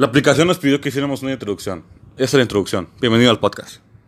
La aplicación nos pidió que hiciéramos una introducción. Esa es la introducción. Bienvenido al podcast.